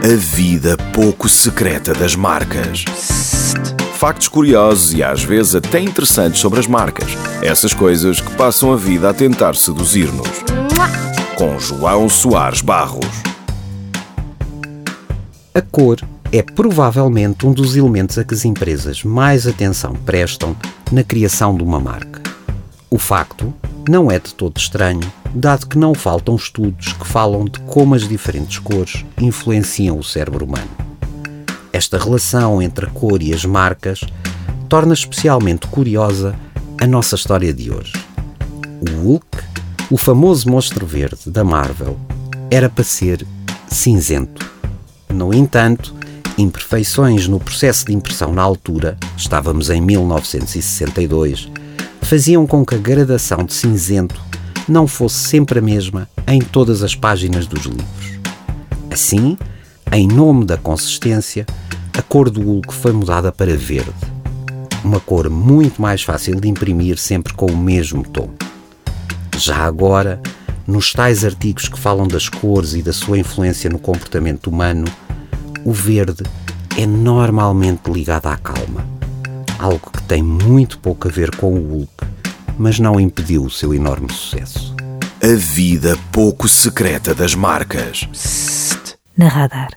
A vida pouco secreta das marcas. Factos curiosos e às vezes até interessantes sobre as marcas. Essas coisas que passam a vida a tentar seduzir-nos. Com João Soares Barros. A cor é provavelmente um dos elementos a que as empresas mais atenção prestam na criação de uma marca. O facto não é de todo estranho, dado que não faltam estudos que falam de como as diferentes cores influenciam o cérebro humano. Esta relação entre a cor e as marcas torna especialmente curiosa a nossa história de hoje. O Hulk, o famoso monstro verde da Marvel, era para ser cinzento. No entanto, imperfeições no processo de impressão na altura, estávamos em 1962, faziam com que a gradação de cinzento não fosse sempre a mesma em todas as páginas dos livros. Assim, em nome da consistência, a cor do Hulk foi mudada para verde, uma cor muito mais fácil de imprimir sempre com o mesmo tom. Já agora, nos tais artigos que falam das cores e da sua influência no comportamento humano, o verde é normalmente ligado à calma, algo que tem muito pouco a ver com o Hulk, mas não impediu o seu enorme sucesso. A vida pouco secreta das marcas. Na radar.